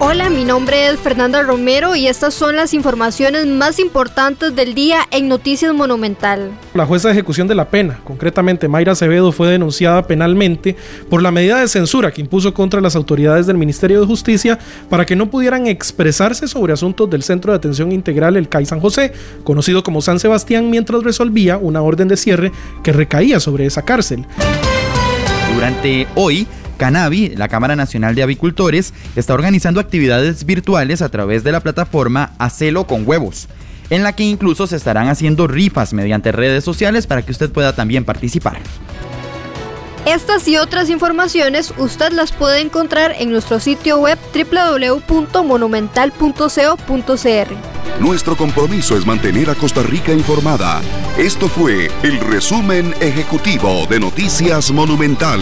Hola, mi nombre es Fernanda Romero y estas son las informaciones más importantes del día en Noticias Monumental. La jueza de ejecución de la pena, concretamente Mayra Acevedo, fue denunciada penalmente por la medida de censura que impuso contra las autoridades del Ministerio de Justicia para que no pudieran expresarse sobre asuntos del Centro de Atención Integral El CAI San José, conocido como San Sebastián, mientras resolvía una orden de cierre que recaía sobre esa cárcel. Durante hoy, Canavi, la Cámara Nacional de Avicultores, está organizando actividades virtuales a través de la plataforma Hacelo con Huevos, en la que incluso se estarán haciendo rifas mediante redes sociales para que usted pueda también participar. Estas y otras informaciones usted las puede encontrar en nuestro sitio web www.monumental.co.cr. Nuestro compromiso es mantener a Costa Rica informada. Esto fue el resumen ejecutivo de Noticias Monumental.